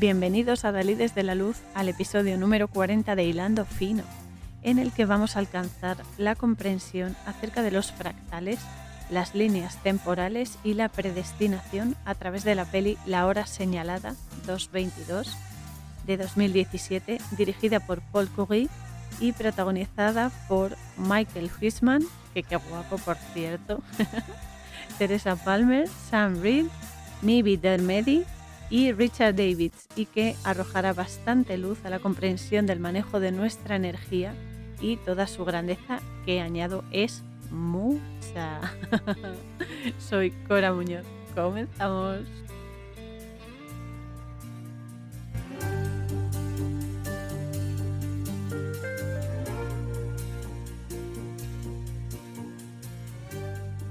Bienvenidos a Dalí desde la Luz al episodio número 40 de Hilando Fino, en el que vamos a alcanzar la comprensión acerca de los fractales, las líneas temporales y la predestinación a través de la peli La Hora Señalada 222 de 2017, dirigida por Paul Curry y protagonizada por Michael Huisman, que qué guapo por cierto, Teresa Palmer, Sam Reed, Nibi Dermedi y Richard Davids, y que arrojará bastante luz a la comprensión del manejo de nuestra energía y toda su grandeza, que añado es mucha. Soy Cora Muñoz. Comenzamos.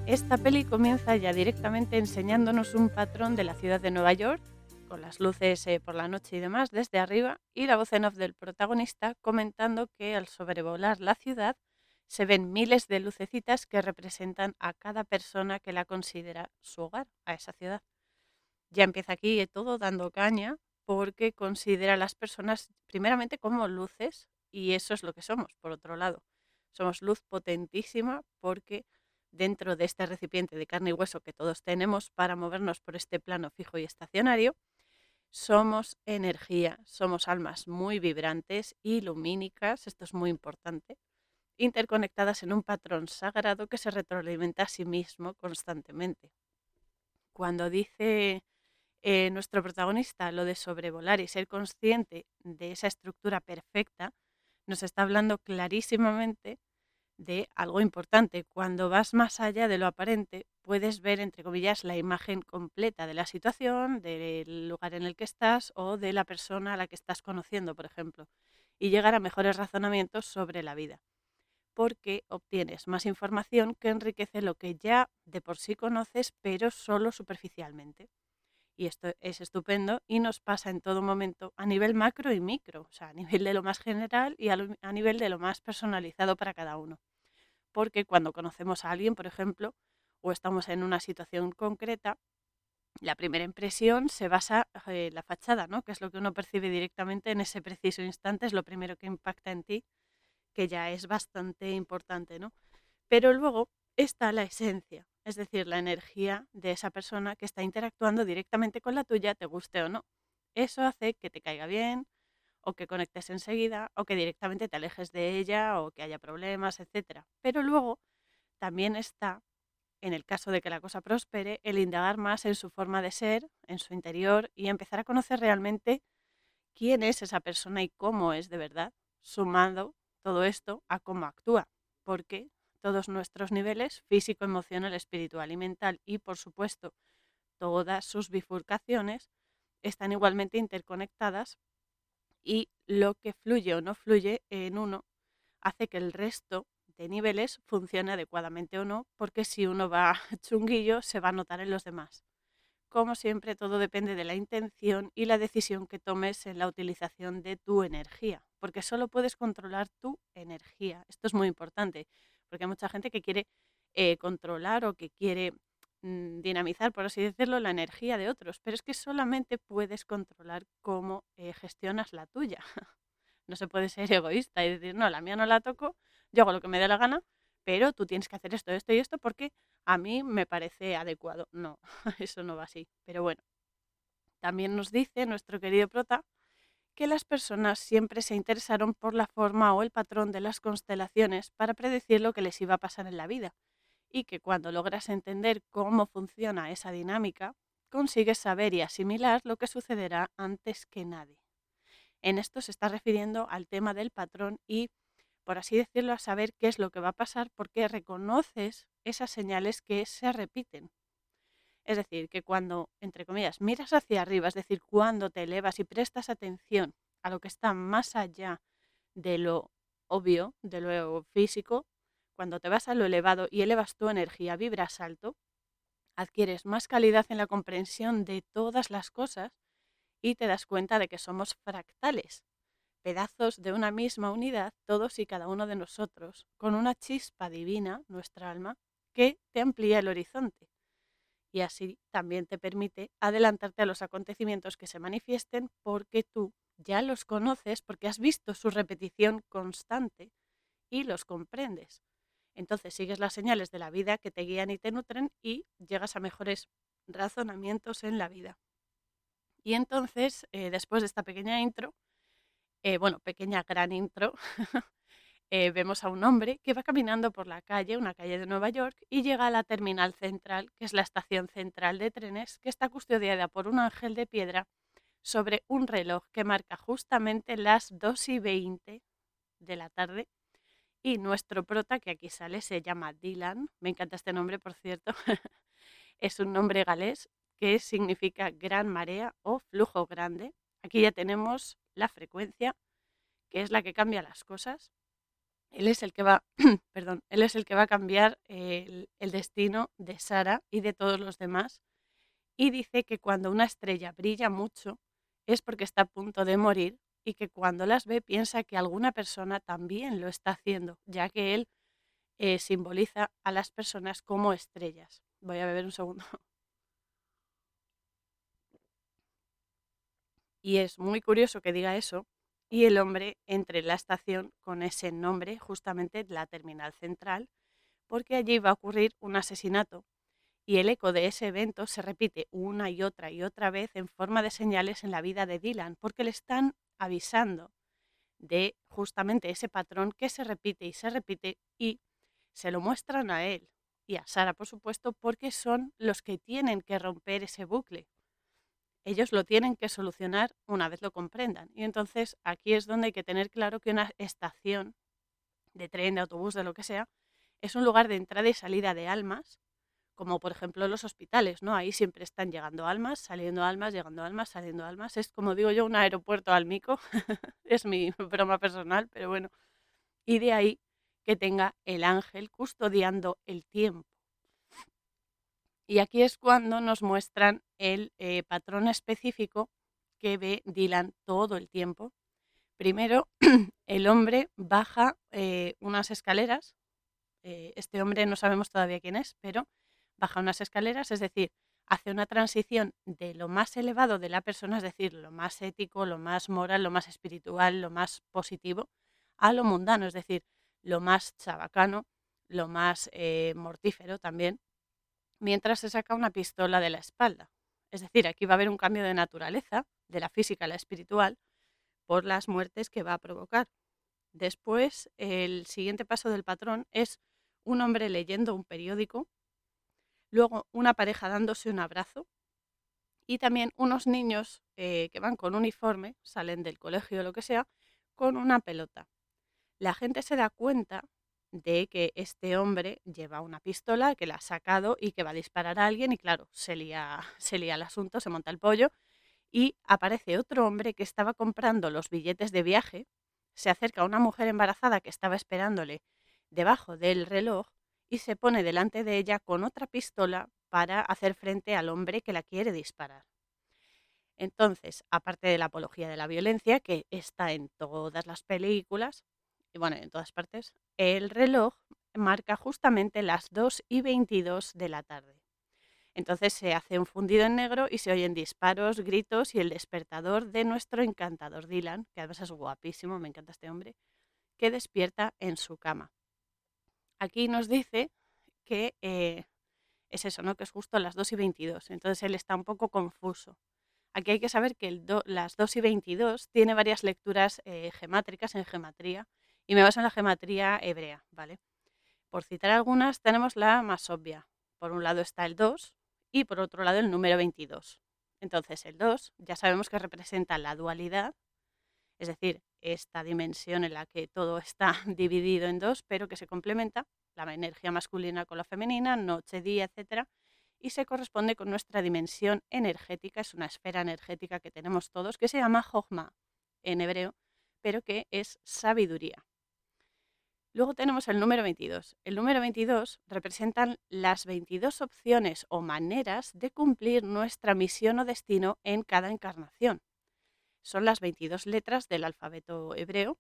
Esta peli comienza ya directamente enseñándonos un patrón de la ciudad de Nueva York, con las luces eh, por la noche y demás desde arriba, y la voz en off del protagonista comentando que al sobrevolar la ciudad se ven miles de lucecitas que representan a cada persona que la considera su hogar, a esa ciudad. Ya empieza aquí todo dando caña porque considera a las personas primeramente como luces y eso es lo que somos, por otro lado. Somos luz potentísima porque dentro de este recipiente de carne y hueso que todos tenemos para movernos por este plano fijo y estacionario, somos energía, somos almas muy vibrantes y lumínicas, esto es muy importante, interconectadas en un patrón sagrado que se retroalimenta a sí mismo constantemente. Cuando dice eh, nuestro protagonista lo de sobrevolar y ser consciente de esa estructura perfecta, nos está hablando clarísimamente de algo importante. Cuando vas más allá de lo aparente, puedes ver, entre comillas, la imagen completa de la situación, del lugar en el que estás o de la persona a la que estás conociendo, por ejemplo, y llegar a mejores razonamientos sobre la vida, porque obtienes más información que enriquece lo que ya de por sí conoces, pero solo superficialmente. Y esto es estupendo y nos pasa en todo momento a nivel macro y micro, o sea, a nivel de lo más general y a, nivel de lo más personalizado para cada uno porque cuando conocemos a alguien, por ejemplo, o estamos en una situación concreta, la primera impresión se basa en eh, la fachada, ¿no? que es lo que uno percibe directamente en ese preciso instante, es lo primero que impacta en ti, que ya es bastante importante. ¿no? Pero luego está la esencia, es decir, la energía de esa persona que está interactuando directamente con la tuya, te guste o no. Eso hace que te caiga bien, o que conectes enseguida, o que directamente te alejes de ella, o que haya problemas, etc. Pero luego también está, en el caso de que la cosa prospere, el indagar más en su forma de ser, en su interior, y empezar a conocer realmente quién es esa persona y cómo es de verdad, sumando todo esto a cómo actúa, porque todos nuestros niveles, físico, emocional, espiritual y mental, y por supuesto todas sus bifurcaciones, están igualmente interconectadas y lo que fluye o no fluye en uno hace que el resto de niveles funcione adecuadamente o no, porque si uno va chunguillo se va a notar en los demás. Como siempre, todo depende de la intención y la decisión que tomes en la utilización de tu energía, porque solo puedes controlar tu energía. Esto es muy importante, porque hay mucha gente que quiere eh, controlar o que quiere Mm, dinamizar, por así decirlo, la energía de otros, pero es que solamente puedes controlar cómo eh, gestionas la tuya. no se puede ser egoísta y decir, no, la mía no la toco, yo hago lo que me dé la gana, pero tú tienes que hacer esto, esto y esto porque a mí me parece adecuado. No, eso no va así. Pero bueno, también nos dice nuestro querido prota que las personas siempre se interesaron por la forma o el patrón de las constelaciones para predecir lo que les iba a pasar en la vida y que cuando logras entender cómo funciona esa dinámica, consigues saber y asimilar lo que sucederá antes que nadie. En esto se está refiriendo al tema del patrón y, por así decirlo, a saber qué es lo que va a pasar porque reconoces esas señales que se repiten. Es decir, que cuando, entre comillas, miras hacia arriba, es decir, cuando te elevas y prestas atención a lo que está más allá de lo obvio, de lo físico, cuando te vas a lo elevado y elevas tu energía, vibras alto, adquieres más calidad en la comprensión de todas las cosas y te das cuenta de que somos fractales, pedazos de una misma unidad, todos y cada uno de nosotros, con una chispa divina, nuestra alma, que te amplía el horizonte. Y así también te permite adelantarte a los acontecimientos que se manifiesten porque tú ya los conoces, porque has visto su repetición constante y los comprendes. Entonces sigues las señales de la vida que te guían y te nutren y llegas a mejores razonamientos en la vida. Y entonces, eh, después de esta pequeña intro, eh, bueno, pequeña gran intro, eh, vemos a un hombre que va caminando por la calle, una calle de Nueva York, y llega a la terminal central, que es la estación central de trenes, que está custodiada por un ángel de piedra sobre un reloj que marca justamente las 2 y 20 de la tarde. Y nuestro prota, que aquí sale, se llama Dylan. Me encanta este nombre, por cierto. es un nombre galés que significa gran marea o flujo grande. Aquí ya tenemos la frecuencia, que es la que cambia las cosas. Él es el que va, perdón, él es el que va a cambiar el, destino de Sara y de todos los demás. Y dice que cuando una estrella brilla mucho es porque está a punto de morir y que cuando las ve piensa que alguna persona también lo está haciendo, ya que él eh, simboliza a las personas como estrellas. Voy a beber un segundo. Y es muy curioso que diga eso, y el hombre entre en la estación con ese nombre, justamente la terminal central, porque allí va a ocurrir un asesinato. Y el eco de ese evento se repite una y otra y otra vez en forma de señales en la vida de Dylan, porque le están avisando de justamente ese patrón que se repite y se repite y se lo muestran a él y a Sara, por supuesto, porque son los que tienen que romper ese bucle ellos lo tienen que solucionar una vez lo comprendan. Y entonces aquí es donde hay que tener claro que una estación de tren, de autobús, de lo que sea, es un lugar de entrada y salida de almas, como por ejemplo los hospitales, ¿no? Ahí siempre están llegando almas, saliendo almas, llegando almas, saliendo almas. Es como digo yo, un aeropuerto almico, es mi broma personal, pero bueno. Y de ahí que tenga el ángel custodiando el tiempo. Y aquí es cuando nos muestran el eh, patrón específico que ve Dylan todo el tiempo. Primero, el hombre baja eh, unas escaleras. Eh, este hombre no sabemos todavía quién es, pero baja unas escaleras, es decir, hace una transición de lo más elevado de la persona, es decir, lo más ético, lo más moral, lo más espiritual, lo más positivo, a lo mundano, es decir, lo más chabacano, lo más mortífero también, mientras se saca una pistola de la espalda. Es decir, aquí va a haber un cambio de naturaleza, de la física a la espiritual, por las muertes que va a provocar. Después, el siguiente paso del patrón es un hombre leyendo un periódico, luego una pareja dándose un abrazo y también unos niños eh, que van con uniforme, salen del colegio o lo que sea, con una pelota. La gente se da cuenta de que este hombre lleva una pistola, que la ha sacado y que va a disparar a alguien y claro, se lía, se el asunto, se monta el pollo y aparece otro hombre que estaba comprando los billetes de viaje, se acerca a una mujer embarazada que estaba esperándole debajo del reloj y se pone delante de ella con otra pistola para hacer frente al hombre que la quiere disparar. Entonces, aparte de la apología de la violencia, que está en todas las películas, y bueno, en todas partes, el reloj marca justamente las 2 y 22 de la tarde. Entonces se hace un fundido en negro y se oyen disparos, gritos y el despertador de nuestro encantador Dylan, que además es guapísimo, me encanta este hombre, que despierta en su cama. Aquí nos dice que eh, es eso, ¿no? que es justo las 2 y 22. Entonces él está un poco confuso. Aquí hay que saber que las 2 y 22 tiene varias lecturas eh, gemátricas en gematría y me baso en la geometría hebrea, ¿vale? Por citar algunas, tenemos la más obvia. Por un lado está el 2 y por otro lado el número 22. Entonces el 2 ya sabemos que representa la dualidad, es decir, esta dimensión en la que todo está dividido en dos, pero que se complementa, la energía masculina con la femenina, noche, día, etc. Y se corresponde con nuestra dimensión energética, es una esfera energética que tenemos todos, que se llama Jogma en hebreo, pero que es sabiduría. Luego tenemos el número 22. El número 22 representan las 22 opciones o maneras de cumplir nuestra misión o destino en cada encarnación. Son las 22 letras del alfabeto hebreo.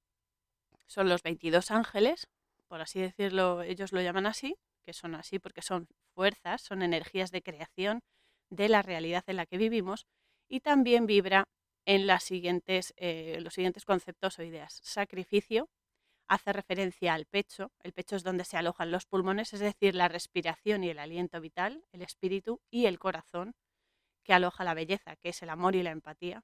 Son los 22 ángeles, por así decirlo, ellos lo llaman así, que son así porque son fuerzas, son energías de creación de la realidad en la que vivimos, y también vibra en eh, los siguientes conceptos o ideas. Sacrificio hace referencia al pecho, el pecho es donde se alojan los pulmones, es decir, la respiración y el aliento vital, el espíritu y el corazón, que aloja la belleza, que es el amor y la empatía,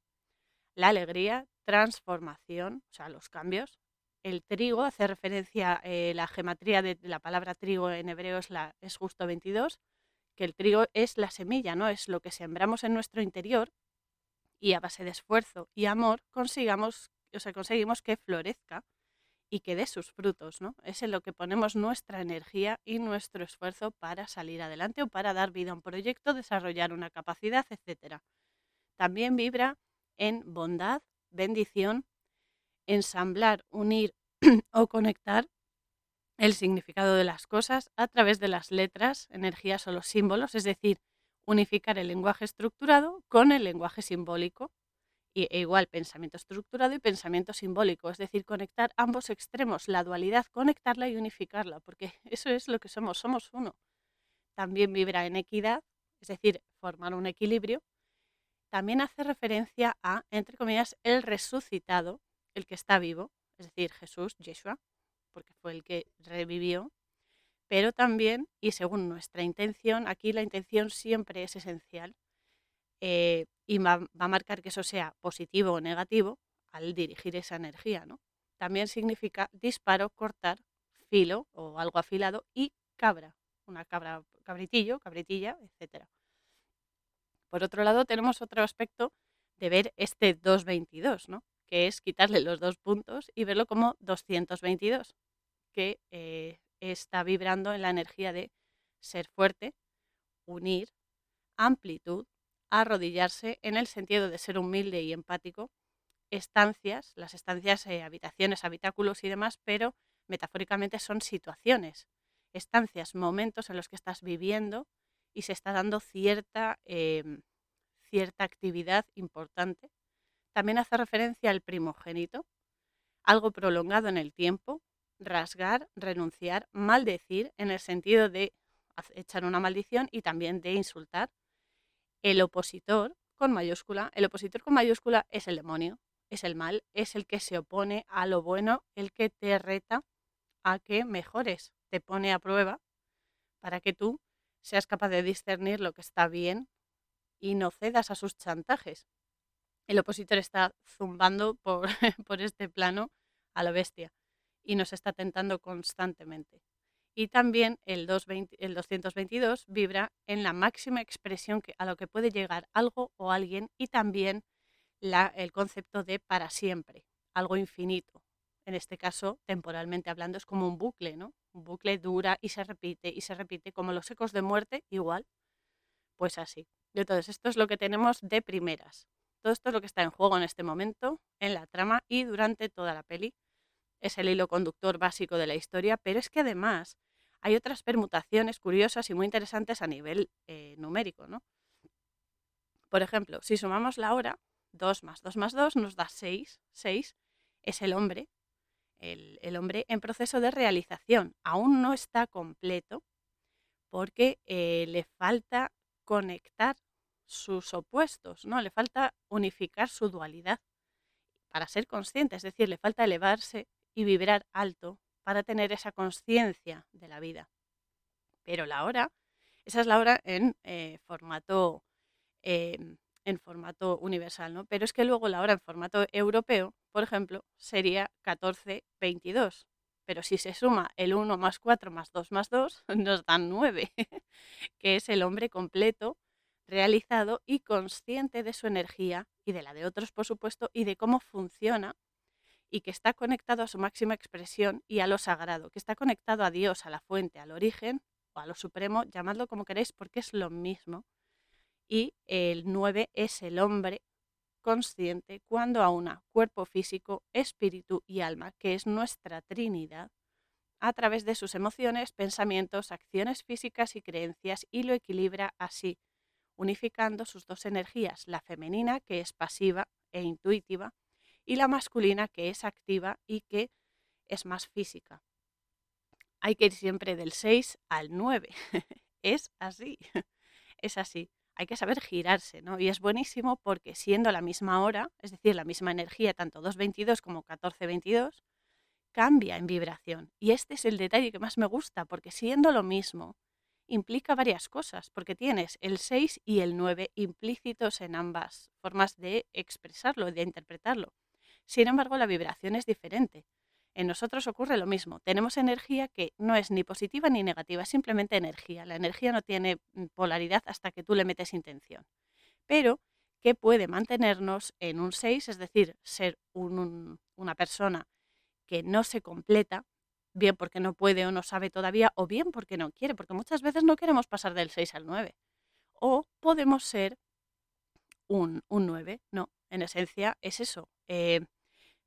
la alegría, transformación, o sea, los cambios. El trigo hace referencia, eh, la gematría de la palabra trigo en hebreo es, la, es justo 22, que el trigo es la semilla, ¿no? Es lo que sembramos en nuestro interior y a base de esfuerzo y amor consigamos, o sea, conseguimos que florezca y que dé sus frutos, ¿no? Es en lo que ponemos nuestra energía y nuestro esfuerzo para salir adelante o para dar vida a un proyecto, desarrollar una capacidad, etc. También vibra en bondad, bendición, ensamblar, unir o conectar el significado de las cosas a través de las letras, energías o los símbolos, es decir, unificar el lenguaje estructurado con el lenguaje simbólico y, e igual pensamiento estructurado y pensamiento simbólico, es decir, conectar ambos extremos, la dualidad, conectarla y unificarla, porque eso es lo que somos, somos uno. También vibra en equidad, es decir, formar un equilibrio. También hace referencia a, entre comillas, el resucitado, el que está vivo, es decir, Jesús, Yeshua, porque fue el que revivió, pero también, y según nuestra intención, aquí la intención siempre es esencial, eh, y va, a marcar que eso sea positivo o negativo al dirigir esa energía. ¿no? También significa disparo, cortar, filo o algo afilado y cabra, una cabra, cabritillo, cabritilla, etc. Por otro lado, tenemos otro aspecto de ver este 222, ¿no? que es quitarle los dos puntos y verlo como 222, que eh, está vibrando en la energía de ser fuerte, unir, amplitud, arrodillarse en el sentido de ser humilde y empático, estancias, las estancias, eh, habitaciones, habitáculos y demás, pero metafóricamente son situaciones, estancias, momentos en los que estás viviendo y se está dando cierta, em, cierta actividad importante. También hace referencia al primogénito, algo prolongado en el tiempo, rasgar, renunciar, maldecir, en el sentido de echar una maldición y también de insultar. El opositor con mayúscula, el opositor con mayúscula es el demonio, es el mal, es el que se opone a lo bueno, el que te reta a que mejores, te pone a prueba para que tú seas capaz de discernir lo que está bien y no cedas a sus chantajes. El opositor está zumbando por, por este plano a la bestia y nos está tentando constantemente. Y también el, 222 vibra en la máxima expresión que, a lo que puede llegar algo o alguien y también la, el concepto de para siempre, algo infinito. En este caso, temporalmente hablando, es como un bucle, ¿no? Un bucle dura y se repite y se repite como los ecos de muerte, igual. Pues así. Entonces, esto es lo que tenemos de primeras. Todo esto es lo que está en juego en este momento, en la trama y durante toda la peli es el hilo conductor básico de la historia, pero es que además hay otras permutaciones curiosas y muy interesantes a nivel eh, numérico. ¿no? Por ejemplo, si sumamos la hora, 2 más 2 más 2 nos da 6. 6 es el hombre, el, hombre en proceso de realización. Aún no está completo porque eh, le falta conectar sus opuestos, ¿no? Le falta unificar su dualidad para ser consciente, es decir, le falta elevarse y vibrar alto para tener esa conciencia de la vida. Pero la hora, esa es la hora en eh, formato em, en formato universal, ¿no? Pero es que luego la hora en formato europeo, por ejemplo, sería 14.22. Pero si se suma el 1 más 4 más 2 más 2, nos dan 9, que es el hombre completo, realizado y consciente de su energía y de la de otros, por supuesto, y de cómo funciona y que está conectado a su máxima expresión y a lo sagrado, que está conectado a Dios, a la fuente, al origen o a lo supremo, llamadlo como queréis porque es lo mismo. Y el 9 es el hombre consciente cuando aúna cuerpo físico, espíritu y alma, que es nuestra Trinidad, a través de sus emociones, pensamientos, acciones físicas y creencias y lo equilibra así, unificando sus dos energías, la femenina, que es pasiva e intuitiva, y la masculina que es activa y que es más física. hay que ir siempre del 6 al 9. es así, es así. Hay que saber girarse, ¿no? Y es buenísimo porque siendo la misma hora, es decir, la misma energía, tanto 2.22 como 14.22, cambia en vibración. Y este es el detalle que más me gusta, porque siendo lo mismo, implica varias cosas, porque tienes el 6 y el 9 implícitos en ambas formas de expresarlo, de interpretarlo. Sin embargo, la vibración es diferente. En nosotros ocurre lo mismo. Tenemos energía que no es ni positiva ni negativa, es simplemente energía. La energía no tiene mm, polaridad hasta que tú le metes intención. Pero que puede mantenernos en un 6, es decir, ser una persona que no se completa, bien porque no puede o no sabe todavía, o bien porque no quiere, porque muchas veces no queremos pasar del 6 al 9. O podemos ser un, 9, no, en esencia es eso. Eh,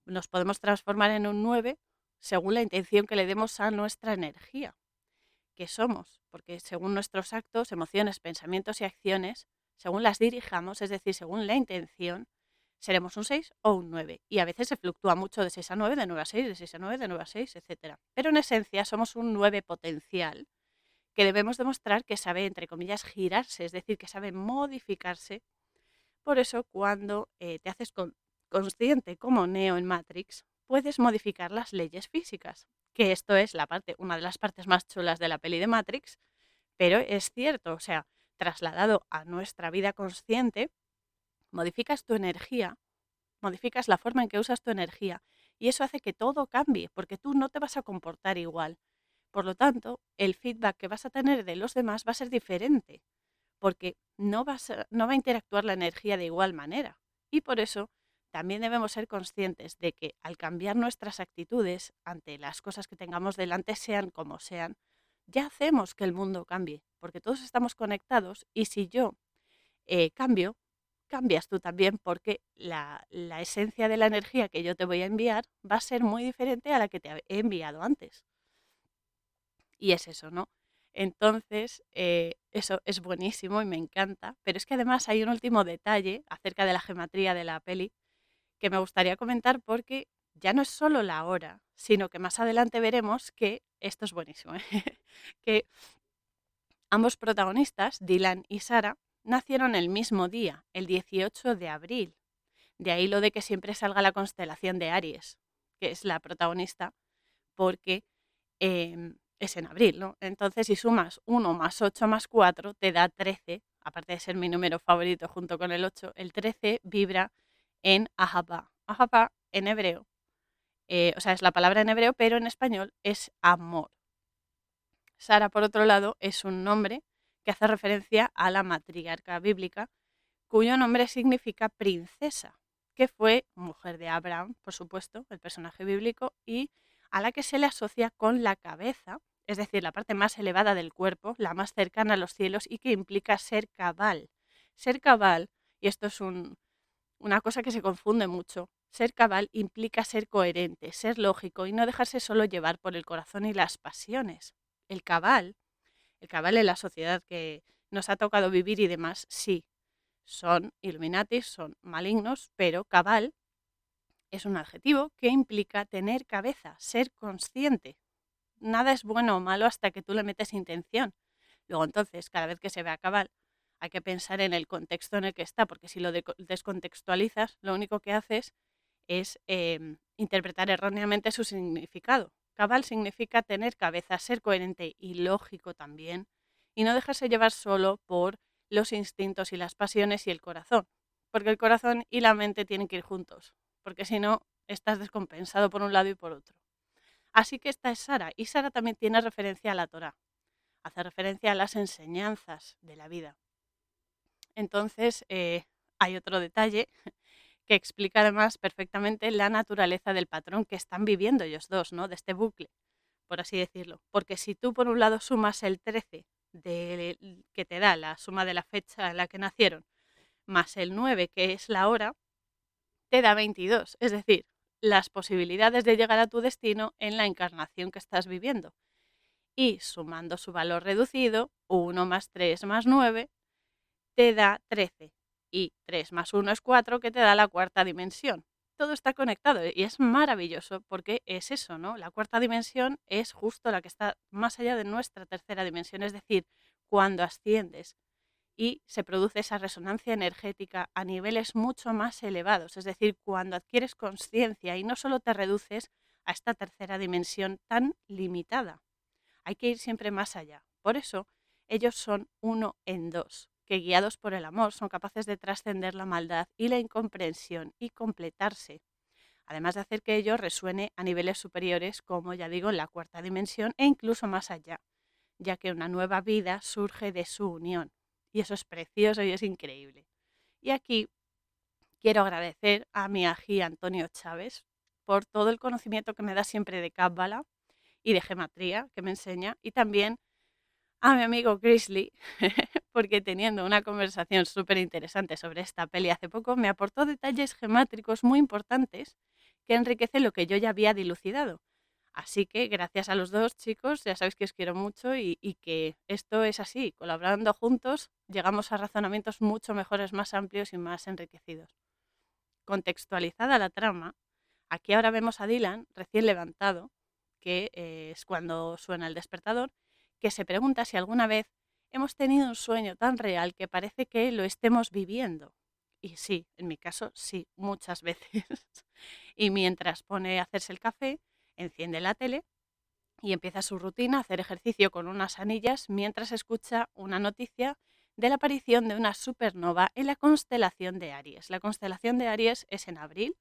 nos podemos transformar en un 9 según la intención que le demos a nuestra energía, que somos, porque según nuestros actos, emociones, pensamientos y acciones, según las dirijamos, es decir, según la intención, seremos un 6 o un 9. Y a veces se fluctúa mucho de 6 a 9, de 9 a 6, de 6 a 9, de 9 a 6, etc. Pero en esencia somos un 9 potencial que debemos demostrar que sabe, entre comillas, girarse, es decir, que sabe modificarse. Por eso, cuando eh, te haces consciente como Neo en Matrix, puedes modificar las leyes físicas, que esto es la parte, una de las partes más chulas de la peli de Matrix, pero es cierto, o sea, trasladado a nuestra vida consciente, modificas tu energía, modificas la forma en que usas tu energía y eso hace que todo cambie porque tú no te vas a comportar igual. Por lo tanto, el feedback que vas a tener de los demás va a ser diferente porque no, vas no va a interactuar la energía de igual manera. Y por eso también debemos ser conscientes de que al cambiar nuestras actitudes ante las cosas que tengamos delante, sean como sean, ya hacemos que el mundo cambie, porque todos estamos conectados y si yo eh, cambio, cambias tú también porque la, esencia de la energía que yo te voy a enviar va a ser muy diferente a la que te he enviado antes. Y es eso, ¿no? Entonces, eh, eso es buenísimo y me encanta, pero es que además hay un último detalle acerca de la geometría de la peli que me gustaría comentar porque ya no es solo la hora, sino que más adelante veremos que esto es buenísimo, ¿eh? que ambos protagonistas, Dylan y Sara, nacieron el mismo día, el 18 de abril. De ahí lo de que siempre salga la constelación de Aries, que es la protagonista, porque em, es en abril, ¿no? Entonces, si sumas 1 más 8 más 4, te da 13, aparte de ser mi número favorito junto con el 8, el 13 vibra en Ahaba. Ahaba en hebreo, eh, o sea, es la palabra en hebreo, pero en español es amor. Sara, por otro lado, es un nombre que hace referencia a la matriarca bíblica, cuyo nombre significa princesa, que fue mujer de Abraham, por supuesto, el personaje bíblico, y a la que se le asocia con la cabeza, es decir, la parte más elevada del cuerpo, la más cercana a los cielos y que implica ser cabal. Ser cabal, y esto es una cosa que se confunde mucho, ser cabal implica ser coherente, ser lógico y no dejarse solo llevar por el corazón y las pasiones. El cabal el cabal en la sociedad que nos ha tocado vivir y demás, sí, son Illuminatis, son malignos, pero cabal es un adjetivo que implica tener cabeza, ser consciente. Nada es bueno o malo hasta que tú le metes intención. Luego entonces, cada vez que se vea cabal, hay que pensar en el contexto en el que está, porque si lo descontextualizas, lo único que haces es em, interpretar erróneamente su significado. Cabal significa tener cabeza, ser coherente y lógico también, y no dejarse llevar solo por los instintos y las pasiones y el corazón, porque el corazón y la mente tienen que ir juntos, porque si no, estás descompensado por un lado y por otro. Así que esta es Sara, y Sara también tiene referencia a la Torah, hace referencia a las enseñanzas de la vida. Entonces, eh, hay otro detalle que explica además perfectamente la naturaleza del patrón que están viviendo ellos dos, ¿no? De este bucle, por así decirlo. Porque si tú por un lado sumas el 13 de, que te da la suma de la fecha en la que nacieron, más el 9 que es la hora, te da 22. Es decir, las posibilidades de llegar a tu destino en la encarnación que estás viviendo. Y sumando su valor reducido, 1 más 3 más 9, te da 13 y 3 más 1 es 4 que te da la cuarta dimensión. todo está conectado y es maravilloso porque es eso, ¿no? La cuarta dimensión es justo la que está más allá de nuestra tercera dimensión, es decir, cuando asciendes y se produce esa resonancia energética a niveles mucho más elevados, es decir, cuando adquieres conciencia y no solo te reduces a esta tercera dimensión tan limitada. Hay que ir siempre más allá. Por eso, ellos son uno en dos que guiados por el amor son capaces de trascender la maldad y la incomprensión y completarse, además de hacer que ello resuene a niveles superiores, como ya digo, en la cuarta dimensión e incluso más allá, ya que una nueva vida surge de su unión. Y eso es precioso y es increíble. Y aquí quiero agradecer a mi ají Antonio Chávez por todo el conocimiento que me da siempre de Cábala y de gematría que me enseña, y también a mi amigo Grizzly, porque teniendo una conversación súper interesante sobre esta peli hace poco, me aportó detalles gemátricos muy importantes que enriquecen lo que yo ya había dilucidado. Así que gracias a los dos chicos, ya sabéis que os quiero mucho y, y, que esto es así, colaborando juntos llegamos a razonamientos mucho mejores, más amplios y más enriquecidos. Contextualizada la trama, aquí ahora vemos a Dylan recién levantado, que eh, es cuando suena el despertador, que se pregunta si alguna vez hemos tenido un sueño tan real que parece que lo estemos viviendo. Y sí, en mi caso, sí, muchas veces. y mientras pone a hacerse el café, enciende la tele y empieza su rutina, a hacer ejercicio con unas anillas mientras escucha una noticia de la aparición de una supernova en la constelación de Aries. La constelación de Aries es en abril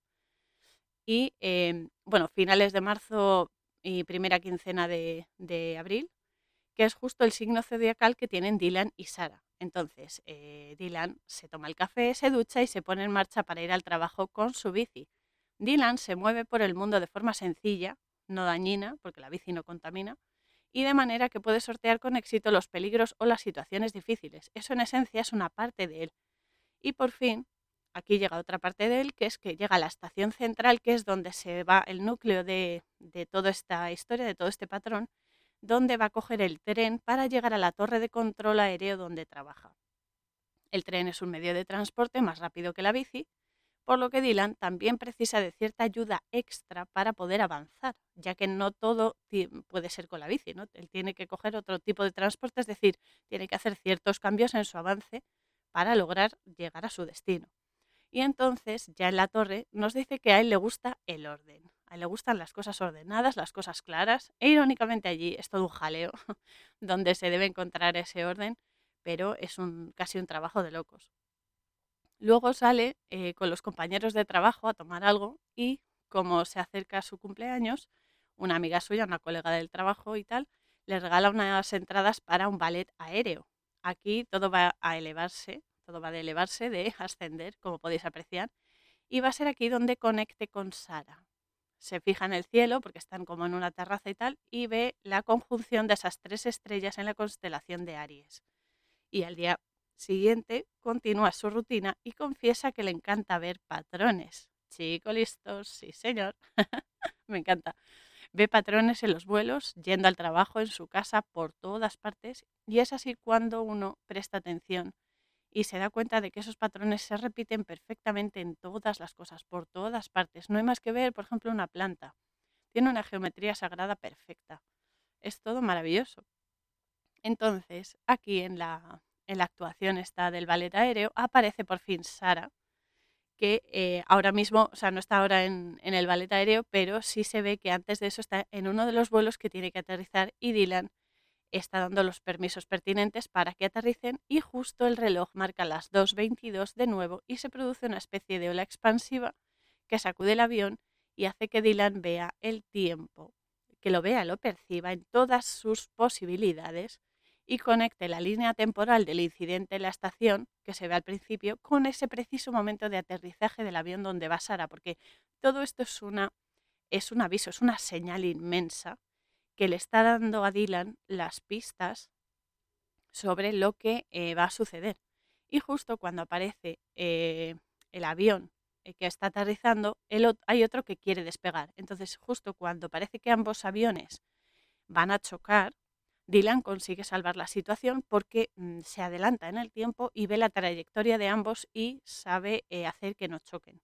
y, em, bueno, finales de marzo y primera quincena de, de abril que es justo el signo zodiacal que tienen Dylan y Sara. Entonces, eh, Dylan se toma el café, se ducha y se pone en marcha para ir al trabajo con su bici. Dylan se mueve por el mundo de forma sencilla, no dañina, porque la bici no contamina, y de manera que puede sortear con éxito los peligros o las situaciones difíciles. Eso en esencia es una parte de él. Y por fin, aquí llega otra parte de él, que es que llega a la estación central, que es donde se va el núcleo de, de toda esta historia, de todo este patrón, donde va a coger el tren para llegar a la torre de control aéreo donde trabaja. El tren es un medio de transporte más rápido que la bici, por lo que Dylan también precisa de cierta ayuda extra para poder avanzar, ya que no todo puede ser con la bici, ¿no? Él tiene que coger otro tipo de transporte, es decir, tiene que hacer ciertos cambios en su avance para lograr llegar a su destino. Y entonces, ya en la torre, nos dice que a él le gusta el orden. A él le gustan las cosas ordenadas, las cosas claras, e irónicamente allí es todo un jaleo donde se debe encontrar ese orden, pero es un, casi un trabajo de locos. Luego sale eh, con los compañeros de trabajo a tomar algo y como se acerca su cumpleaños, una amiga suya, una colega del trabajo y tal, le regala unas entradas para un ballet aéreo. Aquí todo va a elevarse, todo va a elevarse, de ascender, como podéis apreciar, y va a ser aquí donde conecte con Sara se fija en el cielo, porque están como en una terraza y tal, y ve la conjunción de esas tres estrellas en la constelación de Aries. Y al día siguiente continúa su rutina y confiesa que le encanta ver patrones. Chico listos, sí señor, me encanta. Ve patrones en los vuelos, yendo al trabajo, en su casa, por todas partes, y es así cuando uno presta atención y se da cuenta de que esos patrones se repiten perfectamente en todas las cosas, por todas partes. No hay más que ver, por ejemplo, una planta. Tiene una geometría sagrada perfecta. Es todo maravilloso. Entonces, aquí en la, en la actuación esta del ballet aéreo, aparece por fin Sara, que eh, ahora mismo, o sea, no está ahora en, en, el ballet aéreo, pero sí se ve que antes de eso está en uno de los vuelos que tiene que aterrizar y Dylan está dando los permisos pertinentes para que aterricen y justo el reloj marca las 2.22 de nuevo y se produce una especie de ola expansiva que sacude el avión y hace que Dylan vea el tiempo, que lo vea, lo perciba en todas sus posibilidades y conecte la línea temporal del incidente en la estación, que se ve al principio, con ese preciso momento de aterrizaje del avión donde va Sara, porque todo esto es, una, es un aviso, es una señal inmensa que le está dando a Dylan las pistas sobre lo que eh, va a suceder. Y justo cuando aparece eh, el avión eh, que está aterrizando, hay otro que quiere despegar. Entonces, justo cuando parece que ambos aviones van a chocar, Dylan consigue salvar la situación porque mm, se adelanta en el tiempo y ve la trayectoria de ambos y sabe hacer que no choquen.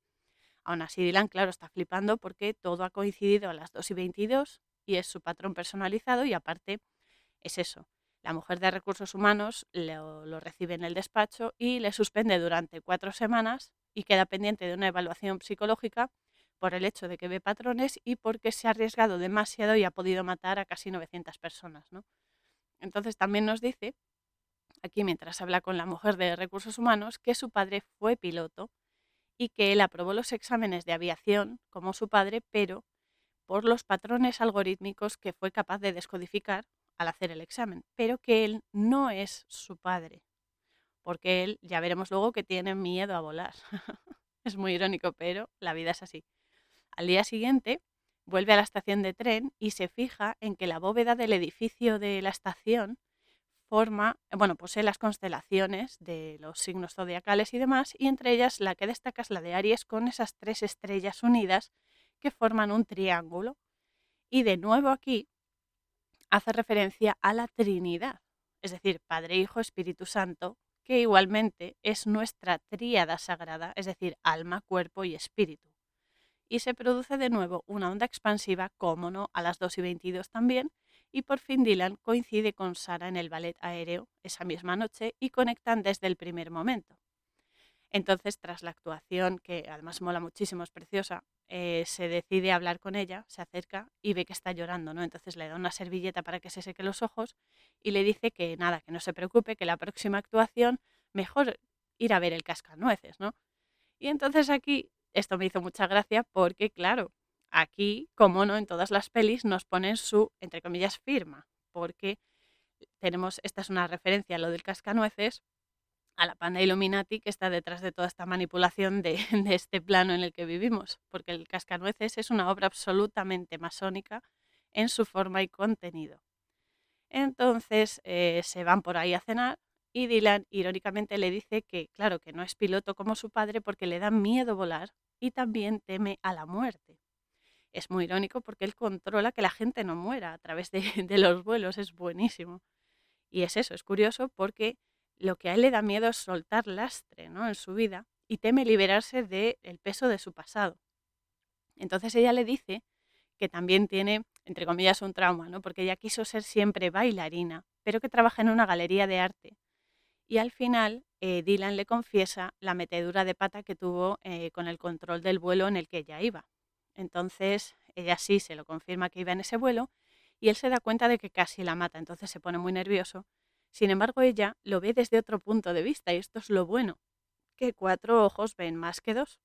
Aún así, Dylan, claro, está flipando porque todo ha coincidido a las 2 y 22 y es su patrón personalizado y aparte es eso. La mujer de recursos humanos lo, recibe en el despacho y le suspende durante cuatro semanas y queda pendiente de una evaluación psicológica por el hecho de que ve patrones y porque se ha arriesgado demasiado y ha podido matar a casi 900 personas. ¿no? Entonces también nos dice, aquí mientras habla con la mujer de recursos humanos, que su padre fue piloto y que él aprobó los exámenes de aviación como su padre, pero por los patrones algorítmicos que fue capaz de descodificar al hacer el examen, pero que él no es su padre, porque él ya veremos luego que tiene miedo a volar. es muy irónico, pero la vida es así. Al día siguiente vuelve a la estación de tren y se fija en que la bóveda del edificio de la estación forma, bueno, posee las constelaciones de los signos zodiacales y demás, y entre ellas la que destaca es la de Aries con esas tres estrellas unidas que forman un triángulo. Y de nuevo aquí hace referencia a la Trinidad, es decir, Padre, Hijo, Espíritu Santo, que igualmente es nuestra tríada sagrada, es decir, alma, cuerpo y espíritu y se produce de nuevo una onda expansiva, como no, a las 2 y 22 también, y por fin Dylan coincide con Sara en el ballet aéreo esa misma noche y conectan desde el primer momento. Entonces, tras la actuación, que además mola muchísimo, es preciosa, eh, se decide hablar con ella, se acerca y ve que está llorando, ¿no? Entonces le da una servilleta para que se seque los ojos y le dice que nada, que no se preocupe, que la próxima actuación mejor ir a ver el cascanueces, ¿no? Y entonces aquí esto me hizo mucha gracia porque, claro, aquí, como no, en todas las pelis nos ponen su, entre comillas, firma, porque tenemos, esta es una referencia a lo del cascanueces, a la panda Illuminati que está detrás de toda esta manipulación de, este plano en el que vivimos, porque el cascanueces es una obra absolutamente masónica en su forma y contenido. Entonces eh, se van por ahí a cenar y Dylan irónicamente le dice que, claro, que no es piloto como su padre porque le da miedo volar y también teme a la muerte. Es muy irónico porque él controla que la gente no muera a través de, los vuelos, es buenísimo. Y es eso, es curioso porque lo que a él le da miedo es soltar lastre ¿no? en su vida y teme liberarse del peso de su pasado. Entonces ella le dice que también tiene, entre comillas, un trauma, ¿no? porque ella quiso ser siempre bailarina, pero que trabaja en una galería de arte. Y al final eh, Dylan le confiesa la metedura de pata que tuvo eh, con el control del vuelo en el que ella iba. Entonces, ella sí se lo confirma que iba en ese vuelo y él se da cuenta de que casi la mata, entonces se pone muy nervioso. Sin embargo, ella lo ve desde otro punto de vista y esto es lo bueno, que cuatro ojos ven más que dos.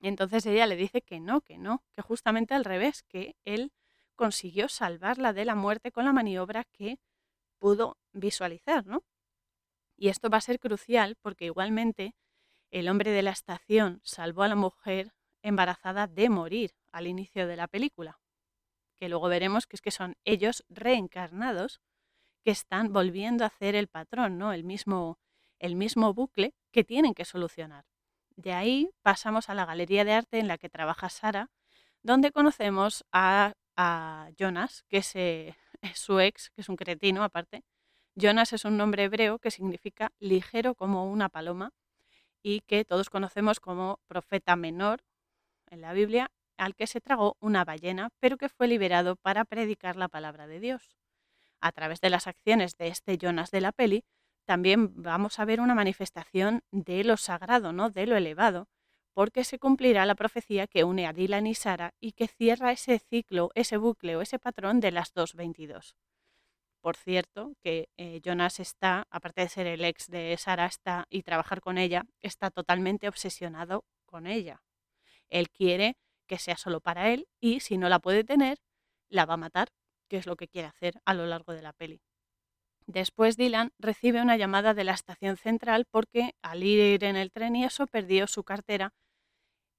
Entonces ella le dice que no, que no, que justamente al revés, que él consiguió salvarla de la muerte con la maniobra que pudo visualizar, ¿no? Y esto va a ser crucial porque igualmente el hombre de la estación salvó a la mujer embarazada de morir al inicio de la película, que luego veremos que es que son ellos reencarnados que están volviendo a hacer el patrón, ¿no? El mismo, el mismo bucle que tienen que solucionar. De ahí pasamos a la galería de arte en la que trabaja Sara, donde conocemos a, a Jonas, que es, eh, es su ex, que es un cretino aparte, Jonas es un nombre hebreo que significa ligero como una paloma y que todos conocemos como profeta menor en la Biblia, al que se tragó una ballena, pero que fue liberado para predicar la palabra de Dios. A través de las acciones de este Jonas de la peli, también vamos a ver una manifestación de lo sagrado, ¿no? de lo elevado, porque se cumplirá la profecía que une a Dylan y Sara y que cierra ese ciclo, ese bucle o ese patrón de las 2.22 por cierto, que eh, Jonas está, aparte de ser el ex de Sara está, y trabajar con ella, está totalmente obsesionado con ella. Él quiere que sea solo para él y si no la puede tener, la va a matar, que es lo que quiere hacer a lo largo de la peli. Después Dylan recibe una llamada de la estación central porque al ir en el tren y eso perdió su cartera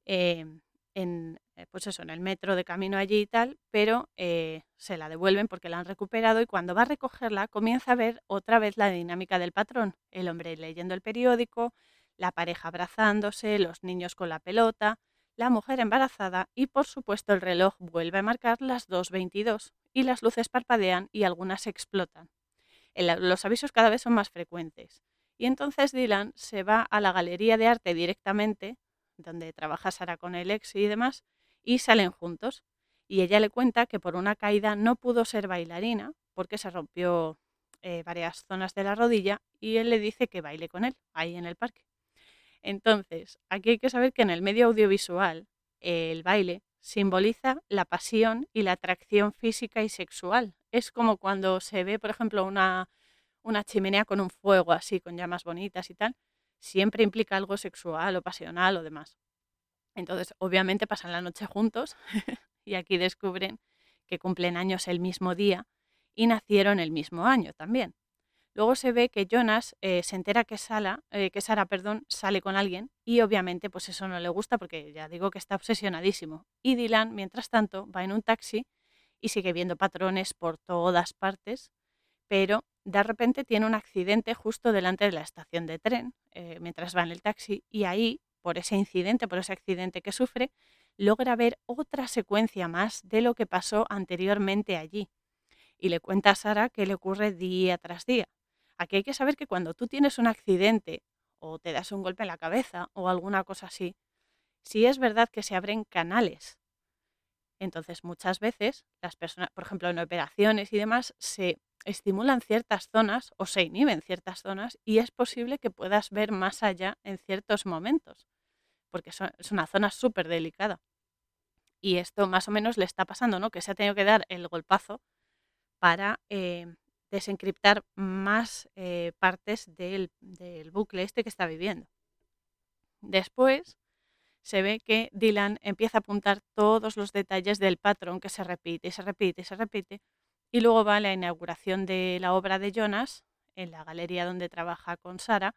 em, en, eh, pues eso, en el metro de camino allí y tal, pero eh, se la devuelven porque la han recuperado y cuando va a recogerla comienza a ver otra vez la dinámica del patrón. El hombre leyendo el periódico, la pareja abrazándose, los niños con la pelota, la mujer embarazada y por supuesto el reloj vuelve a marcar las 2.22 y las luces parpadean y algunas explotan. los avisos cada vez son más frecuentes. Y entonces Dylan se va a la galería de arte directamente donde trabaja Sara con el ex y demás, y salen juntos. Y ella le cuenta que por una caída no pudo ser bailarina porque se rompió eh, varias zonas de la rodilla y él le dice que baile con él ahí en el parque. Entonces, aquí hay que saber que en el medio audiovisual el baile simboliza la pasión y la atracción física y sexual. Es como cuando se ve, por ejemplo, una, una chimenea con un fuego así, con llamas bonitas y tal, siempre implica algo sexual o pasional o demás. Entonces, obviamente pasan la noche juntos y aquí descubren que cumplen años el mismo día y nacieron el mismo año también. Luego se ve que Jonas eh, se entera que, Sara, eh, que Sara sale con alguien y obviamente pues eso no le gusta porque ya digo que está obsesionadísimo. Y Dylan, mientras tanto, va en un taxi y sigue viendo patrones por todas partes, pero de repente tiene un accidente justo delante de la estación de tren eh, mientras va en el taxi y ahí, por ese incidente, por ese accidente que sufre, logra ver otra secuencia más de lo que pasó anteriormente allí. Y le cuenta a Sara que le ocurre día tras día. Aquí hay que saber que cuando tú tienes un accidente o te das un golpe en la cabeza o alguna cosa así, sí es verdad que se abren canales. Entonces muchas veces las personas, por ejemplo en operaciones y demás, se estimulan ciertas zonas o se inhiben ciertas zonas y es posible que puedas ver más allá en ciertos momentos, porque es una zona súper delicada. Y esto más o menos le está pasando, ¿no? Que se ha tenido que dar el golpazo para eh, desencriptar más eh, partes del, bucle este que está viviendo. Después se ve que Dylan empieza a apuntar todos los detalles del patrón que se repite y se repite y se repite. Y luego va a la inauguración de la obra de Jonas en la galería donde trabaja con Sara,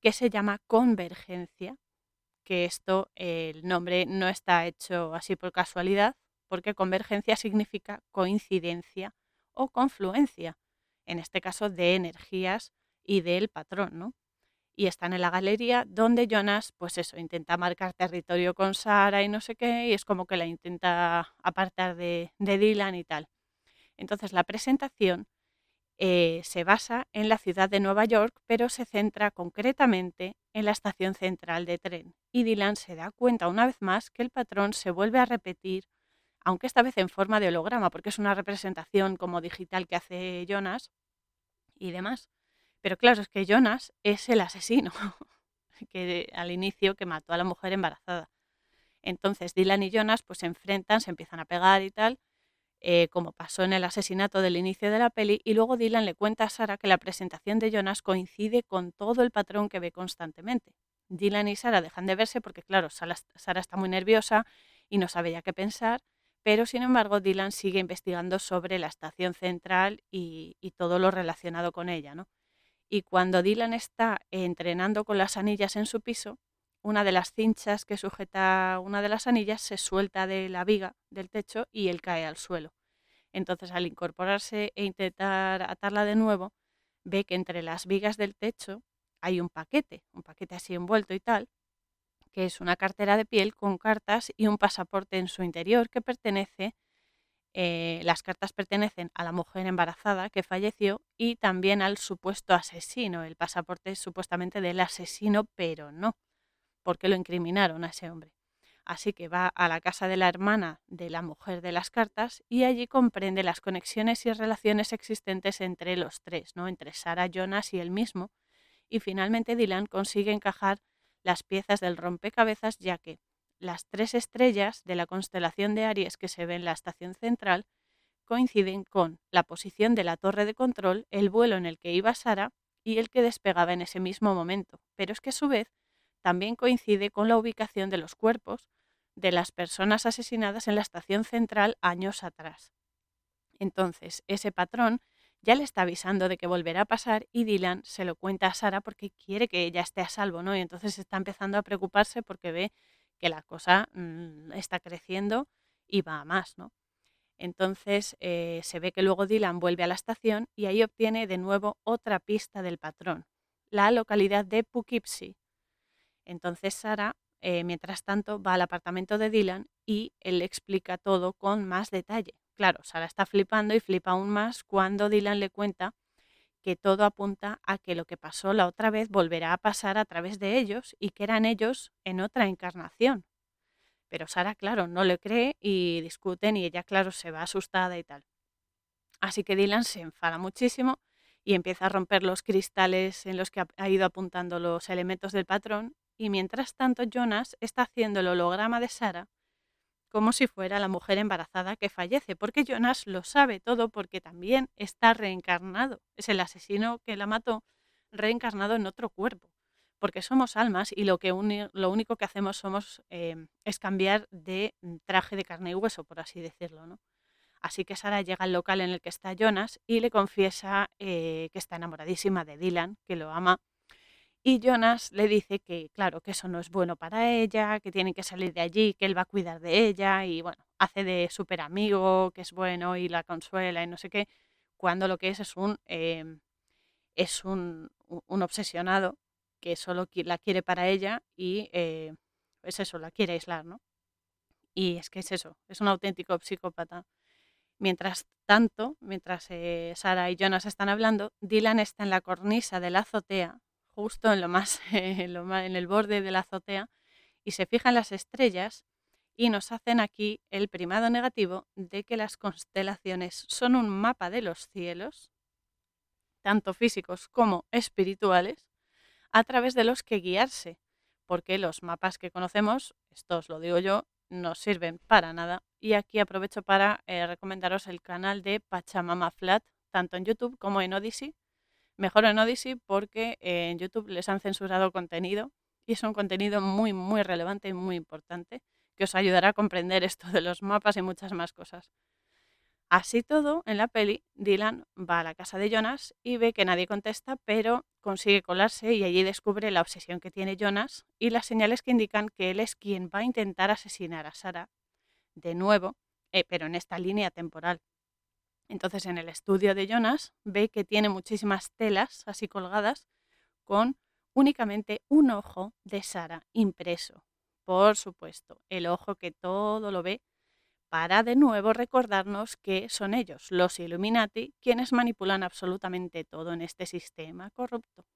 que se llama Convergencia, que esto, el nombre no está hecho así por casualidad, porque convergencia significa coincidencia o confluencia, en este caso de energías y del patrón, ¿no? Y están en la galería donde Jonas, pues eso, intenta marcar territorio con Sara y no sé qué, y es como que la intenta apartar de, de Dylan y tal. Entonces la presentación eh, se basa en la ciudad de Nueva York, pero se centra concretamente en la estación central de tren. Y Dylan se da cuenta una vez más que el patrón se vuelve a repetir aunque esta vez en forma de holograma, porque es una representación como digital que hace Jonas y demás. Pero claro, es que Jonas es el asesino que al inicio que mató a la mujer embarazada. Entonces Dylan y Jonas pues se enfrentan, se empiezan a pegar y tal, eh, como pasó en el asesinato del inicio de la peli, y luego Dylan le cuenta a Sara que la presentación de Jonas coincide con todo el patrón que ve constantemente. Dylan y Sara dejan de verse porque, claro, Sara está muy nerviosa y no sabe ya qué pensar, pero sin embargo Dylan sigue investigando sobre la estación central y, todo lo relacionado con ella. ¿no? Y cuando Dylan está entrenando con las anillas en su piso, una de las cinchas que sujeta una de las anillas se suelta de la viga del techo y él cae al suelo. Entonces al incorporarse e intentar atarla de nuevo, ve que entre las vigas del techo hay un paquete, un paquete así envuelto y tal, que es una cartera de piel con cartas y un pasaporte en su interior que pertenece, eh, las cartas pertenecen a la mujer embarazada que falleció y también al supuesto asesino. El pasaporte es supuestamente del asesino, pero no, porque lo incriminaron a ese hombre. Así que va a la casa de la hermana de la mujer de las cartas y allí comprende las conexiones y relaciones existentes entre los tres, ¿no? entre Sara, Jonas y él mismo. Y finalmente Dylan consigue encajar las piezas del rompecabezas, ya que las tres estrellas de la constelación de Aries que se ve en la estación central coinciden con la posición de la torre de control, el vuelo en el que iba Sara y el que despegaba en ese mismo momento. Pero es que a su vez también coincide con la ubicación de los cuerpos de las personas asesinadas en la estación central años atrás. Entonces, ese patrón ya le está avisando de que volverá a pasar y Dylan se lo cuenta a Sara porque quiere que ella esté a salvo, ¿no? Y entonces está empezando a preocuparse porque ve que la cosa mm, está creciendo y va a más, ¿no? Entonces eh, se ve que luego Dylan vuelve a la estación y ahí obtiene de nuevo otra pista del patrón, la localidad de Poughkeepsie. Entonces Sara, eh, mientras tanto, va al apartamento de Dylan y él le explica todo con más detalle. Claro, Sara está flipando y flipa aún más cuando Dylan le cuenta que todo apunta a que lo que pasó la otra vez volverá a pasar a través de ellos y que eran ellos en otra encarnación. Pero Sara, claro, no le cree y discuten y ella, claro, se va asustada y tal. Así que Dylan se enfada muchísimo y empieza a romper los cristales en los que ha ido apuntando los elementos del patrón y mientras tanto Jonas está haciendo el holograma de Sara como si fuera la mujer embarazada que fallece, porque Jonas lo sabe todo porque también está reencarnado. Es el asesino que la mató reencarnado en otro cuerpo, porque somos almas y lo, que lo único que hacemos somos em, es cambiar de traje de carne y hueso, por así decirlo. ¿no? Así que Sara llega al local en el que está Jonas y le confiesa eh, que está enamoradísima de Dylan, que lo ama y Jonas le dice que, claro, que eso no es bueno para ella, que tiene que salir de allí, que él va a cuidar de ella y, bueno, hace de súper amigo, que es bueno y la consuela y no sé qué, cuando lo que es es un, em, es un, obsesionado que solo la quiere para ella y eh, es eso, la quiere aislar, ¿no? Y es que es eso, es un auténtico psicópata. Mientras tanto, mientras eh, Sara y Jonas están hablando, Dylan está en la cornisa de la azotea justo en lo más, en, el borde de la azotea y se fijan las estrellas y nos hacen aquí el primado negativo de que las constelaciones son un mapa de los cielos, tanto físicos como espirituales, a través de los que guiarse, porque los mapas que conocemos, esto os lo digo yo, no sirven para nada. Y aquí aprovecho para eh, recomendaros el canal de Pachamama Flat, tanto en YouTube como en Odyssey, Mejor en Odyssey porque en YouTube les han censurado contenido y es un contenido muy, muy relevante y muy importante que os ayudará a comprender esto de los mapas y muchas más cosas. Así todo, en la peli, Dylan va a la casa de Jonas y ve que nadie contesta, pero consigue colarse y allí descubre la obsesión que tiene Jonas y las señales que indican que él es quien va a intentar asesinar a Sara de nuevo, eh, pero en esta línea temporal. Entonces en el estudio de Jonas ve que tiene muchísimas telas así colgadas con únicamente un ojo de Sara impreso. Por supuesto, el ojo que todo lo ve para de nuevo recordarnos que son ellos, los Illuminati, quienes manipulan absolutamente todo en este sistema corrupto.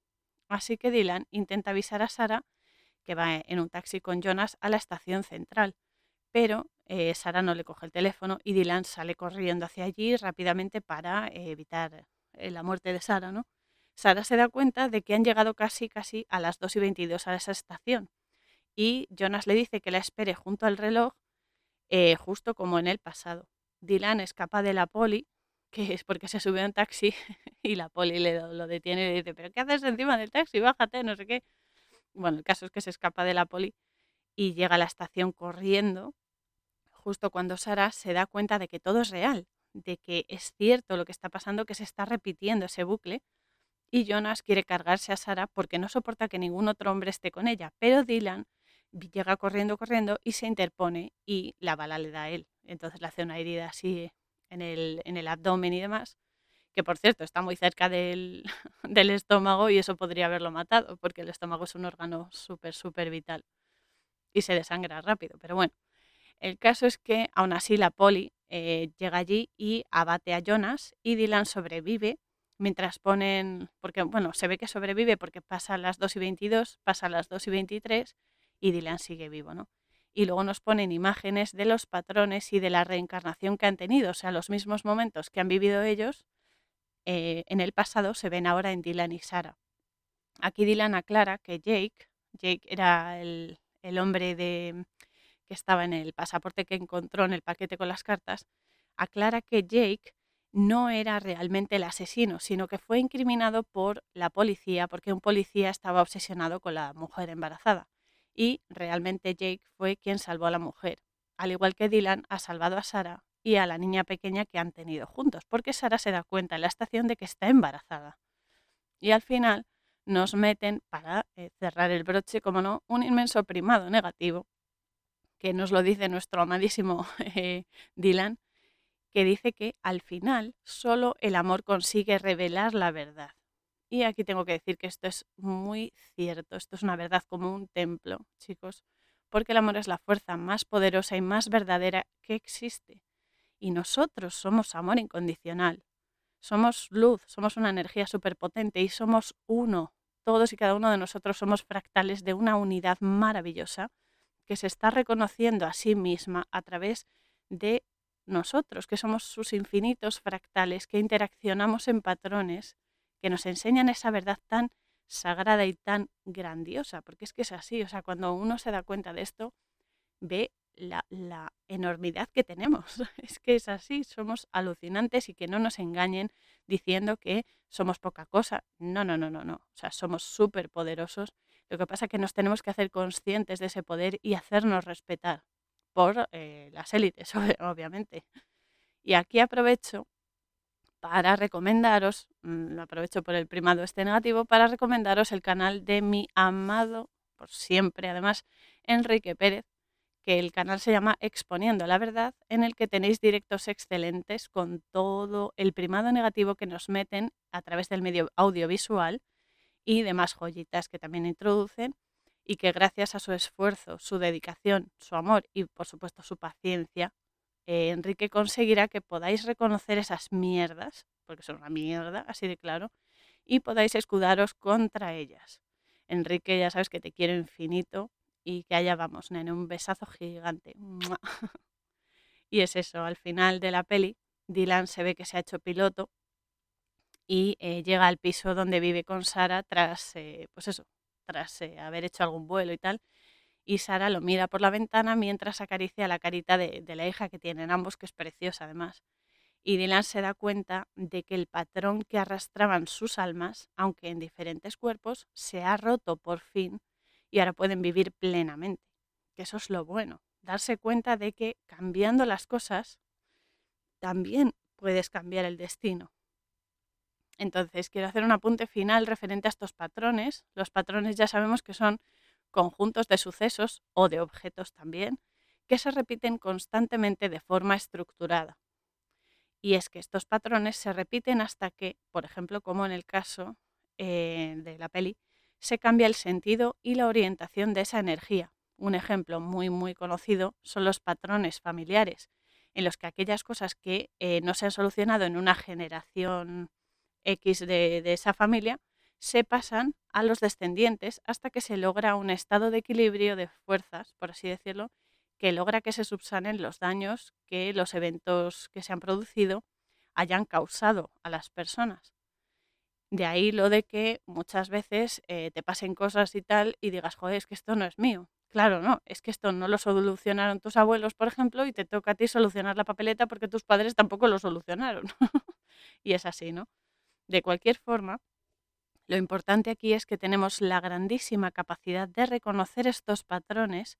Así que Dylan intenta avisar a Sara que va en un taxi con Jonas a la estación central, pero eh, Sara no le coge el teléfono y Dylan sale corriendo hacia allí rápidamente para eh, evitar eh, la muerte de Sara, ¿no? Sara se da cuenta de que han llegado casi, casi a las 2 y 22 a esa estación y Jonas le dice que la espere junto al reloj, justo como en el pasado. Dylan escapa de la poli, que es porque se sube a un taxi y la poli le lo detiene y le dice, pero ¿qué haces encima del taxi? Bájate, no sé qué. Bueno, el caso es que se escapa de la poli y llega a la estación corriendo, justo cuando Sara se da cuenta de que todo es real, de que es cierto lo que está pasando, que se está repitiendo ese bucle. Y Jonas quiere cargarse a Sara porque no soporta que ningún otro hombre esté con ella, pero Dylan llega corriendo, corriendo y se interpone y la bala le da a él. Entonces le hace una herida así en el, en el abdomen y demás, que por cierto está muy cerca del, del estómago y eso podría haberlo matado, porque el estómago es un órgano súper, súper vital y se desangra rápido. Pero bueno, el caso es que aún así la poli eh, llega allí y abate a Jonas y Dylan sobrevive mientras ponen, porque bueno, se ve que sobrevive porque pasa las 2 y 22, pasa las 2 y 23 y Dylan sigue vivo, ¿no? Y luego nos ponen imágenes de los patrones y de la reencarnación que han tenido, o sea, los mismos momentos que han vivido ellos eh, en el pasado se ven ahora en Dylan y Sara. Aquí Dylan aclara que Jake, Jake era el, el hombre de, que estaba en el pasaporte que encontró en el paquete con las cartas, aclara que Jake no era realmente el asesino, sino que fue incriminado por la policía porque un policía estaba obsesionado con la mujer embarazada. Y realmente Jake fue quien salvó a la mujer, al igual que Dylan ha salvado a Sara y a la niña pequeña que han tenido juntos, porque Sara se da cuenta en la estación de que está embarazada. Y al final nos meten, para eh, cerrar el broche, como no, un inmenso primado negativo, que nos lo dice nuestro amadísimo eh, Dylan, que dice que al final solo el amor consigue revelar la verdad. Y aquí tengo que decir que esto es muy cierto, esto es una verdad como un templo, chicos, porque el amor es la fuerza más poderosa y más verdadera que existe. Y nosotros somos amor incondicional. Somos luz, somos una energía superpotente y somos uno. Todos y cada uno de nosotros somos fractales de una unidad maravillosa que se está reconociendo a sí misma a través de nosotros, que somos sus infinitos fractales, que interaccionamos en patrones que nos enseñan esa verdad tan sagrada y tan grandiosa, porque es que es así, o sea, cuando uno se da cuenta de esto, ve la, enormidad que tenemos. Es que es así, somos alucinantes y que no nos engañen diciendo que somos poca cosa. No, no, no, no, no. O sea, somos súper poderosos. Lo que pasa es que nos tenemos que hacer conscientes de ese poder y hacernos respetar por eh, las élites, obviamente. Y aquí aprovecho para recomendaros, mm, lo aprovecho por el primado este negativo, para recomendaros el canal de mi amado, por siempre además, Enrique Pérez, que el canal se llama Exponiendo la Verdad, en el que tenéis directos excelentes con todo el primado negativo que nos meten a través del medio audiovisual y demás joyitas que también introducen y que gracias a su esfuerzo, su dedicación, su amor y por supuesto su paciencia, eh, Enrique conseguirá que podáis reconocer esas mierdas, porque son una mierda, así de claro, y podáis escudaros contra ellas. Enrique, ya sabes que te quiero infinito y que allá vamos, nene, un besazo gigante. y es eso, al final de la peli, Dylan se ve que se ha hecho piloto y eh, llega al piso donde vive con Sara tras, eh, pues eso, tras haber hecho algún vuelo y tal y Sara lo mira por la ventana mientras acaricia la carita de, la hija que tienen ambos, que es preciosa además. Y Dylan se da cuenta de que el patrón que arrastraban sus almas, aunque en diferentes cuerpos, se ha roto por fin y ahora pueden vivir plenamente. Que eso es lo bueno, darse cuenta de que cambiando las cosas también puedes cambiar el destino. Entonces, quiero hacer un apunte final referente a estos patrones. Los patrones ya sabemos que son conjuntos de sucesos o de objetos también, que se repiten constantemente de forma estructurada. Y es que estos patrones se repiten hasta que, por ejemplo, como en el caso eh, de la peli, se cambia el sentido y la orientación de esa energía. Un ejemplo muy, muy conocido son los patrones familiares, en los que aquellas cosas que eh, no se han solucionado en una generación X de esa familia se pasan a los descendientes hasta que se logra un estado de equilibrio de fuerzas, por así decirlo, que logra que se subsanen los daños que los eventos que se han producido hayan causado a las personas. De ahí lo de que muchas veces eh, te pasen cosas y tal y digas, joder, es que esto no es mío. Claro, no, es que esto no lo solucionaron tus abuelos, por ejemplo, y te toca a ti solucionar la papeleta porque tus padres tampoco lo solucionaron. y es así, ¿no? De cualquier forma, lo importante aquí es que tenemos la grandísima capacidad de reconocer estos patrones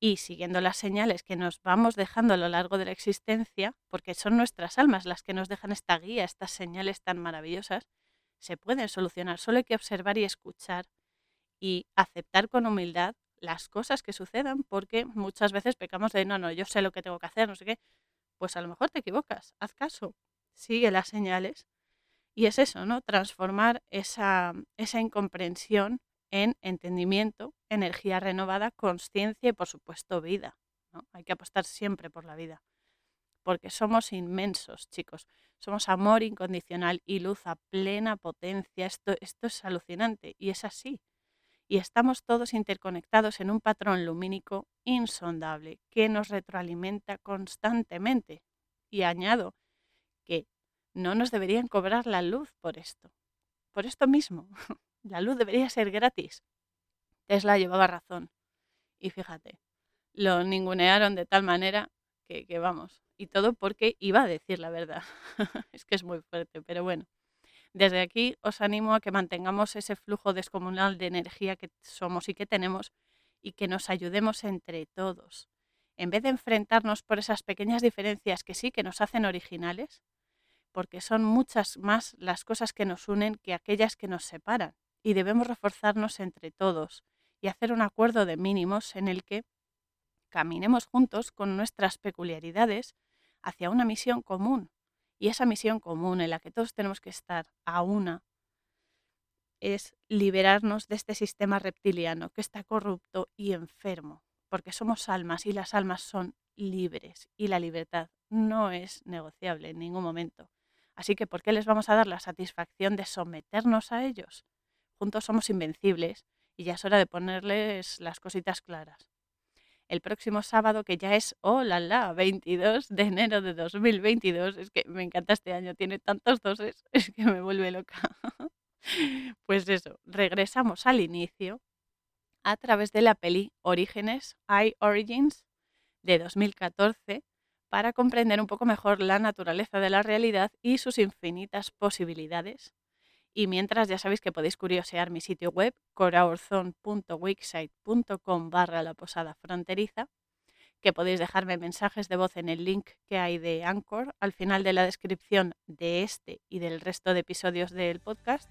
y siguiendo las señales que nos vamos dejando a lo largo de la existencia, porque son nuestras almas las que nos dejan esta guía, estas señales tan maravillosas, se pueden solucionar. Solo hay que observar y escuchar y aceptar con humildad las cosas que sucedan, porque muchas veces pecamos de, no, no, yo sé lo que tengo que hacer, no sé qué. Pues a lo mejor te equivocas, haz caso, sigue las señales y es eso, ¿no? Transformar esa, esa incomprensión en entendimiento, energía renovada, conciencia y, por supuesto, vida. ¿no? Hay que apostar siempre por la vida, porque somos inmensos, chicos. Somos amor incondicional y luz a plena potencia. Esto, esto es alucinante y es así. Y estamos todos interconectados en un patrón lumínico insondable que nos retroalimenta constantemente. Y añado que no nos deberían cobrar la luz por esto. Por esto mismo, la luz debería ser gratis. Tesla llevaba razón. Y fíjate, lo ningunearon de tal manera que, vamos. Y todo porque iba a decir la verdad. es que es muy fuerte, pero bueno. Desde aquí os animo a que mantengamos ese flujo descomunal de energía que somos y que tenemos y que nos ayudemos entre todos. En vez de enfrentarnos por esas pequeñas diferencias que sí que nos hacen originales, porque son muchas más las cosas que nos unen que aquellas que nos separan, y debemos reforzarnos entre todos y hacer un acuerdo de mínimos en el que caminemos juntos con nuestras peculiaridades hacia una misión común. Y esa misión común en la que todos tenemos que estar a una es liberarnos de este sistema reptiliano que está corrupto y enfermo, porque somos almas y las almas son libres y la libertad no es negociable en ningún momento. Así que, ¿por qué les vamos a dar la satisfacción de someternos a ellos? Juntos somos invencibles y ya es hora de ponerles las cositas claras. El próximo sábado, que ya es, oh la la, 22 de enero de 2022, es que me encanta este año, tiene tantos doses, es que me vuelve loca. Pues eso, regresamos al inicio a través de la peli Orígenes, I Origins, de 2014, para comprender un poco mejor la naturaleza de la realidad y sus infinitas posibilidades. Y mientras ya sabéis que podéis curiosear mi sitio web, coraurzon.wixsite.com barra la posada fronteriza, que podéis dejarme mensajes de voz en el link que hay de Anchor al final de la descripción de este y del resto de episodios del podcast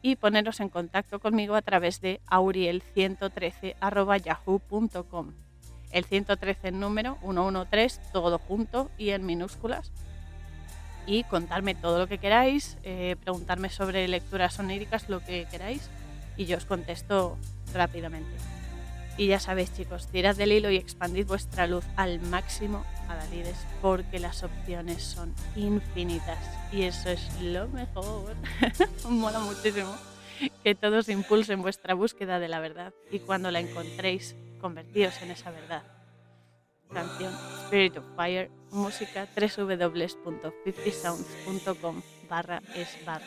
y poneros en contacto conmigo a través de auriel113.yahoo.com. El 113 en número, 113, todo junto y en minúsculas. Y contarme todo lo que queráis, eh, preguntarme sobre lecturas oníricas, lo que queráis, y yo os contesto rápidamente. Y ya sabéis chicos, tirad del hilo y expandid vuestra luz al máximo a Dalides porque las opciones son infinitas y eso es lo mejor. Mola muchísimo que todos impulsen vuestra búsqueda de la verdad y cuando la encontréis, convertíos en esa verdad. Canción Spirit of Fire, música www.50sounds.com barra es barra.